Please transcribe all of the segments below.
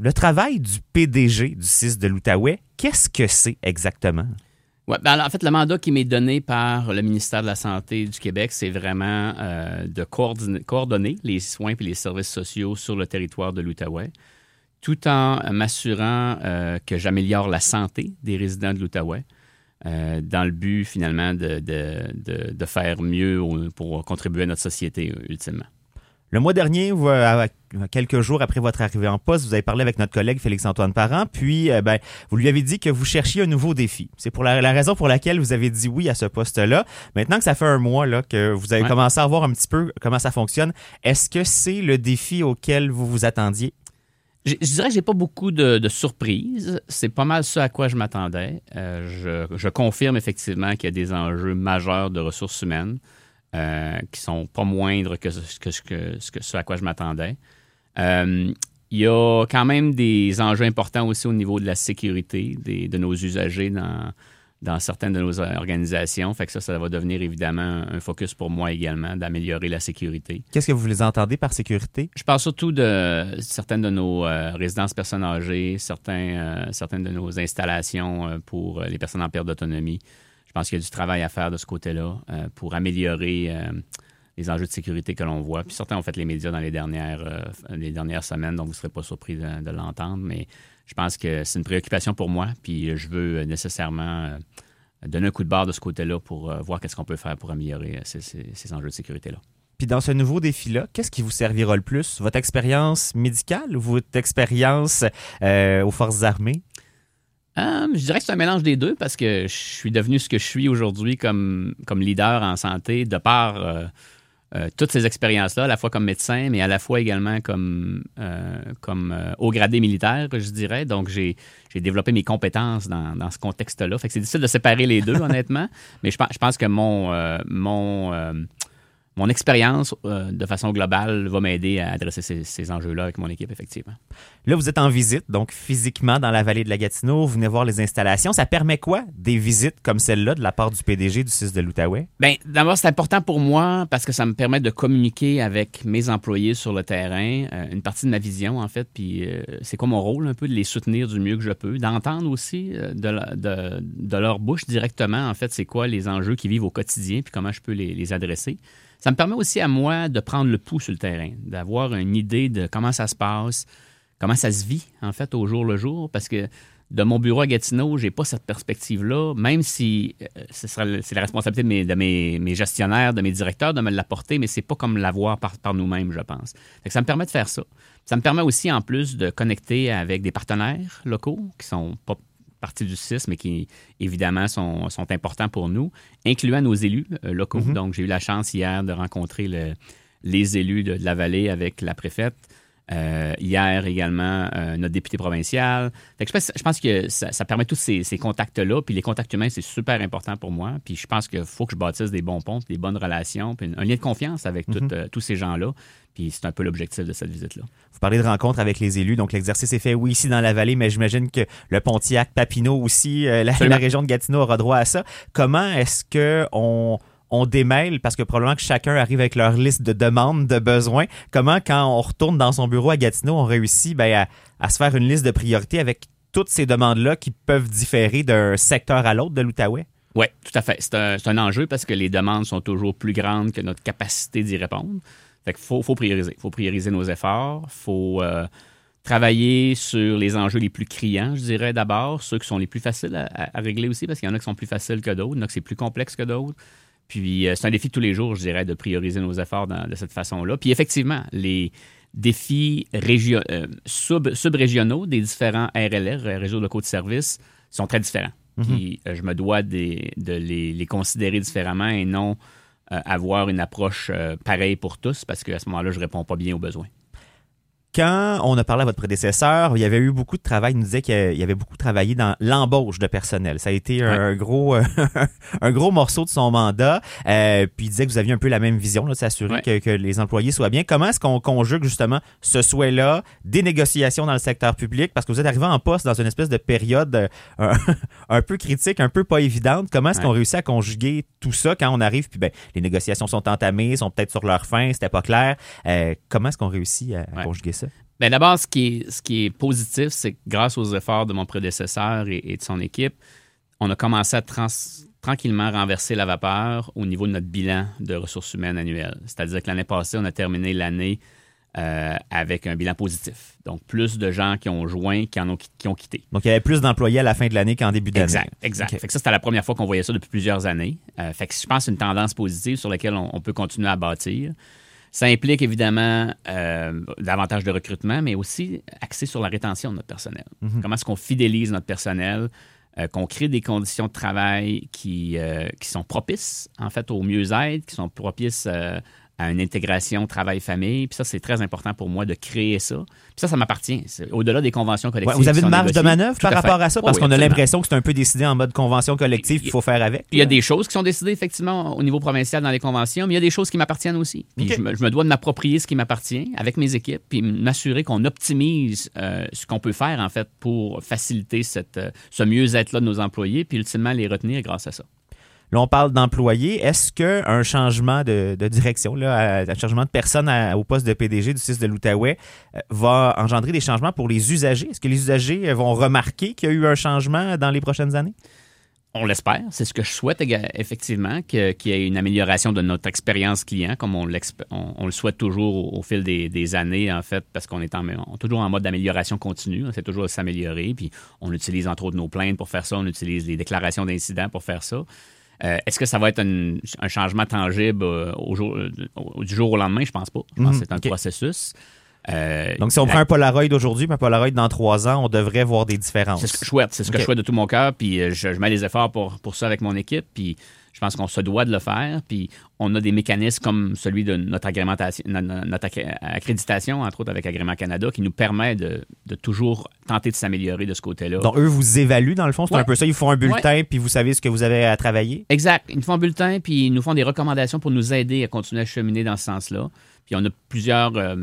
Le travail du PDG du CIS de l'Outaouais, qu'est-ce que c'est exactement? Ouais, ben, en fait, le mandat qui m'est donné par le ministère de la Santé du Québec, c'est vraiment euh, de coordonner, les soins et les services sociaux sur le territoire de l'Outaouais, tout en m'assurant euh, que j'améliore la santé des résidents de l'Outaouais. Euh, dans le but finalement de, faire mieux pour contribuer à notre société ultimement. Le mois dernier, euh, quelques jours après votre arrivée en poste, vous avez parlé avec notre collègue Félix-Antoine Parent, puis euh, ben, vous lui avez dit que vous cherchiez un nouveau défi. C'est pour la, raison pour laquelle vous avez dit oui à ce poste-là. Maintenant que ça fait un mois là, que vous avez commencé à voir un petit peu comment ça fonctionne, est-ce que c'est le défi auquel vous vous attendiez? Je, dirais que j'ai pas beaucoup de, surprises. C'est pas mal ce à quoi je m'attendais. Euh, je, je, confirme effectivement qu'il y a des enjeux majeurs de ressources humaines. Euh, qui sont pas moindres que, que, que, ce à quoi je m'attendais. Euh, il y a quand même des enjeux importants aussi au niveau de la sécurité des, de nos usagers dans, dans certaines de nos organisations. Fait que ça, ça va devenir évidemment un focus pour moi également, d'améliorer la sécurité. Qu'est-ce que vous les entendez par sécurité? Je parle surtout de certaines de nos euh, résidences personnes âgées, certains, certaines de nos installations pour les personnes en perte d'autonomie. Je pense qu'il y a du travail à faire de ce côté-là euh, pour améliorer euh, les enjeux de sécurité que l'on voit. Puis certains ont fait les médias dans les dernières, euh, les dernières semaines, donc vous ne serez pas surpris de, l'entendre, mais je pense que c'est une préoccupation pour moi, puis je veux nécessairement donner un coup de barre de ce côté-là pour voir qu'est-ce qu'on peut faire pour améliorer ces, ces enjeux de sécurité-là. Puis dans ce nouveau défi-là, qu'est-ce qui vous servira le plus? Votre expérience médicale ou votre expérience aux forces armées? Euh, je dirais que c'est un mélange des deux parce que je suis devenu ce que je suis aujourd'hui comme, comme leader en santé de par euh, euh, toutes ces expériences-là, à la fois comme médecin, mais à la fois également comme, comme haut gradé militaire, je dirais. Donc, j'ai développé mes compétences dans, dans ce contexte-là. Fait que c'est difficile de séparer les deux, honnêtement. Mais je, je pense que mon, mon mon expérience euh, de façon globale va m'aider à adresser ces, enjeux-là avec mon équipe, effectivement. Là, vous êtes en visite, donc physiquement dans la vallée de la Gatineau, vous venez voir les installations. Ça permet quoi, des visites comme celle-là de la part du PDG du 6 de l'Outaouais? Bien, d'abord, c'est important pour moi parce que ça me permet de communiquer avec mes employés sur le terrain, euh, une partie de ma vision, en fait, puis euh, c'est quoi mon rôle, un peu, de les soutenir du mieux que je peux, d'entendre aussi de, de, leur bouche directement, en fait, c'est quoi les enjeux qu'ils vivent au quotidien, puis comment je peux les, les adresser. Ça me permet aussi à moi de prendre le pouls sur le terrain, d'avoir une idée de comment ça se passe, comment ça se vit, en fait, au jour le jour, parce que de mon bureau à Gatineau, j'ai pas cette perspective-là, même si euh, c'est la responsabilité de, mes, gestionnaires, de mes directeurs de me l'apporter, mais c'est pas comme l'avoir par, par nous-mêmes, je pense. ça me permet de faire ça. Ça me permet aussi, en plus, de connecter avec des partenaires locaux qui sont pas partie du CIS, mais qui évidemment sont, sont importants pour nous, incluant nos élus euh, locaux. Mhm. Donc, j'ai eu la chance hier de rencontrer le, les élus de, la vallée avec la préfète. Euh, hier également, euh, notre député provincial. je, pense, je, pense, que ça, permet tous ces, ces contacts-là. Puis les contacts humains, c'est super important pour moi. Puis je pense qu'il faut que je bâtisse des bons ponts, des bonnes relations, puis un lien de confiance avec mhm. tous ces gens-là. Puis c'est un peu l'objectif de cette visite-là. Vous parlez de rencontres avec les élus, donc l'exercice est fait, oui, ici dans la vallée, mais j'imagine que le Pontiac, Papineau aussi, euh, la, région de Gatineau aura droit à ça. Comment est-ce que on on démêle parce que probablement que chacun arrive avec leur liste de demandes, de besoins. Comment, quand on retourne dans son bureau à Gatineau, on réussit ben, à, se faire une liste de priorités avec toutes ces demandes-là qui peuvent différer d'un secteur à l'autre de l'Outaouais? Oui, tout à fait. C'est un, enjeu parce que les demandes sont toujours plus grandes que notre capacité d'y répondre. Fait qu'il faut, prioriser. Il faut prioriser nos efforts. Il faut euh, travailler sur les enjeux les plus criants, je dirais d'abord, ceux qui sont les plus faciles à, régler aussi, parce qu'il y en a qui sont plus faciles que d'autres, il qui c'est plus complexe que d'autres. Puis euh, c'est un défi tous les jours, je dirais, de prioriser nos efforts de cette façon-là. Puis effectivement, les défis euh, sub-régionaux des différents RLR, réseaux locaux de services, sont très différents. Mm-hmm. Puis je me dois de les, les, considérer différemment et non euh, avoir une approche euh, pareille pour tous parce qu'à ce moment-là, je ne réponds pas bien aux besoins quand on a parlé à votre prédécesseur, il y avait eu beaucoup de travail. Il nous disait qu'il y avait beaucoup travaillé dans l'embauche de personnel. Ça a été un gros, un gros morceau de son mandat. Euh, puis il disait que vous aviez un peu la même vision, de s'assurer que, les employés soient bien. Comment est-ce qu'on conjugue justement ce souhait-là, des négociations dans le secteur public, parce que vous êtes arrivé en poste dans une espèce de période euh, un, peu critique, un peu pas évidente. Comment est-ce qu'on réussit à conjuguer tout ça quand on arrive, puis ben, les négociations sont entamées, sont peut-être sur leur fin, c'était pas clair. Euh, comment est-ce qu'on réussit à, conjuguer ça? Bien, d'abord, ce qui est, ce qui est positif, c'est que grâce aux efforts de mon prédécesseur et, et de son équipe, on a commencé à trans tranquillement renverser la vapeur au niveau de notre bilan de ressources humaines annuelles. C'est-à-dire que l'année passée, on a terminé l'année euh, avec un bilan positif. Donc, plus de gens qui ont joint qui, en ont, qui ont quitté. Donc, il y avait plus d'employés à la fin de l'année qu'en début d'année. Exact, exact. Fait que ça, c'était la première fois qu'on voyait ça depuis plusieurs années. Euh, fait que je pense que c'est une tendance positive sur laquelle on, on, peut continuer à bâtir. Ça implique évidemment euh, davantage de recrutement, mais aussi axé sur la rétention de notre personnel. Mm -hmm. Comment est-ce qu'on fidélise notre personnel? Euh, qu'on crée des conditions de travail qui, euh, qui sont propices, en fait, au mieux-être, qui sont propices à une intégration travail-famille. Puis ça, c'est très important pour moi de créer ça. Puis ça, ça m'appartient. Au-delà des conventions collectives. Ouais, vous avez une marge de manœuvre par rapport à ça? Parce oui, qu'on a l'impression que c'est un peu décidé en mode convention collective qu'il faut faire avec. Il y a des choses qui sont décidées, effectivement, au niveau provincial dans les conventions, mais il y a des choses qui m'appartiennent aussi. Puis okay. je, me, je, me, dois de m'approprier ce qui m'appartient avec mes équipes, puis m'assurer qu'on optimise euh, ce qu'on peut faire, en fait, pour faciliter cette, euh, ce mieux-être-là de nos employés, puis ultimement les retenir grâce à ça. Là, on parle d'employés. Est-ce qu'un changement de, direction, un changement de personne au poste de PDG du 6 de l'Outaouais va engendrer des changements pour les usagers? Est-ce que les usagers vont remarquer qu'il y a eu un changement dans les prochaines années? On l'espère. C'est ce que je souhaite effectivement, qu'il y ait une amélioration de notre expérience client, comme on, on, on, le souhaite toujours au, fil des, années, en fait, parce qu'on est on, toujours en mode d'amélioration continue. C'est toujours de s'améliorer. Puis on utilise entre autres nos plaintes pour faire ça. On utilise les déclarations d'incidents pour faire ça. Euh, Est-ce que ça va être un, un changement tangible euh, au jour, euh, du jour au lendemain? Je pense pas. Je pense mm -hmm. que c'est un okay. processus. Euh, Donc, si on la... prend un Polaroid aujourd'hui, un Polaroid dans trois ans, on devrait voir des différences. C'est ce que je souhaite. C'est ce okay. que je souhaite de tout mon cœur. Puis je, je, mets les efforts pour, pour ça avec mon équipe. Puis je pense qu'on se doit de le faire. Puis on a des mécanismes comme celui de notre, agrémentation, notre accréditation, entre autres avec Agrément Canada, qui nous permet de, de toujours tenter de s'améliorer de ce côté-là. Donc, eux vous évaluent, dans le fond, c'est ouais. un peu ça. Ils font un bulletin, ouais. puis vous savez ce que vous avez à travailler? Exact. Ils nous font un bulletin, puis ils nous font des recommandations pour nous aider à continuer à cheminer dans ce sens-là. Puis on a plusieurs euh,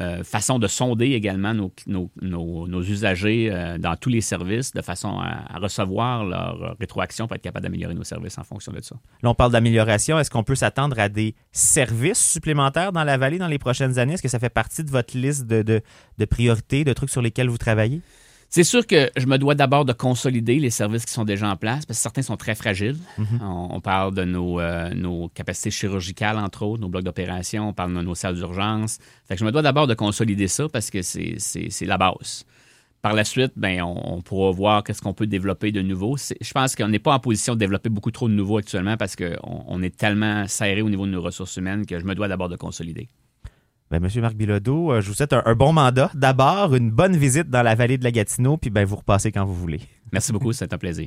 euh, façons de sonder également nos, usagers euh, dans tous les services de façon à, recevoir leur rétroaction pour être capable d'améliorer nos services en fonction de ça. Là, on parle d'amélioration. Est-ce qu'on peut s'attendre à des services supplémentaires dans la vallée dans les prochaines années? Est-ce que ça fait partie de votre liste de priorités, de trucs sur lesquels vous travaillez? C'est sûr que je me dois d'abord de consolider les services qui sont déjà en place, parce que certains sont très fragiles. Mm -hmm. on, on, parle de nos, euh, nos, capacités chirurgicales, entre autres, nos blocs d'opération, on parle de nos salles d'urgence. Fait que je me dois d'abord de consolider ça parce que c'est la base. Par la suite, ben, on, on pourra voir qu'est-ce qu'on peut développer de nouveau. Je pense qu'on n'est pas en position de développer beaucoup trop de nouveaux actuellement parce qu'on on est tellement serré au niveau de nos ressources humaines que je me dois d'abord de consolider. Ben, Monsieur Marc Bilodeau, je vous souhaite un, un bon mandat. D'abord, une bonne visite dans la vallée de la Gatineau, puis ben, vous repassez quand vous voulez. Merci beaucoup, c'est un plaisir.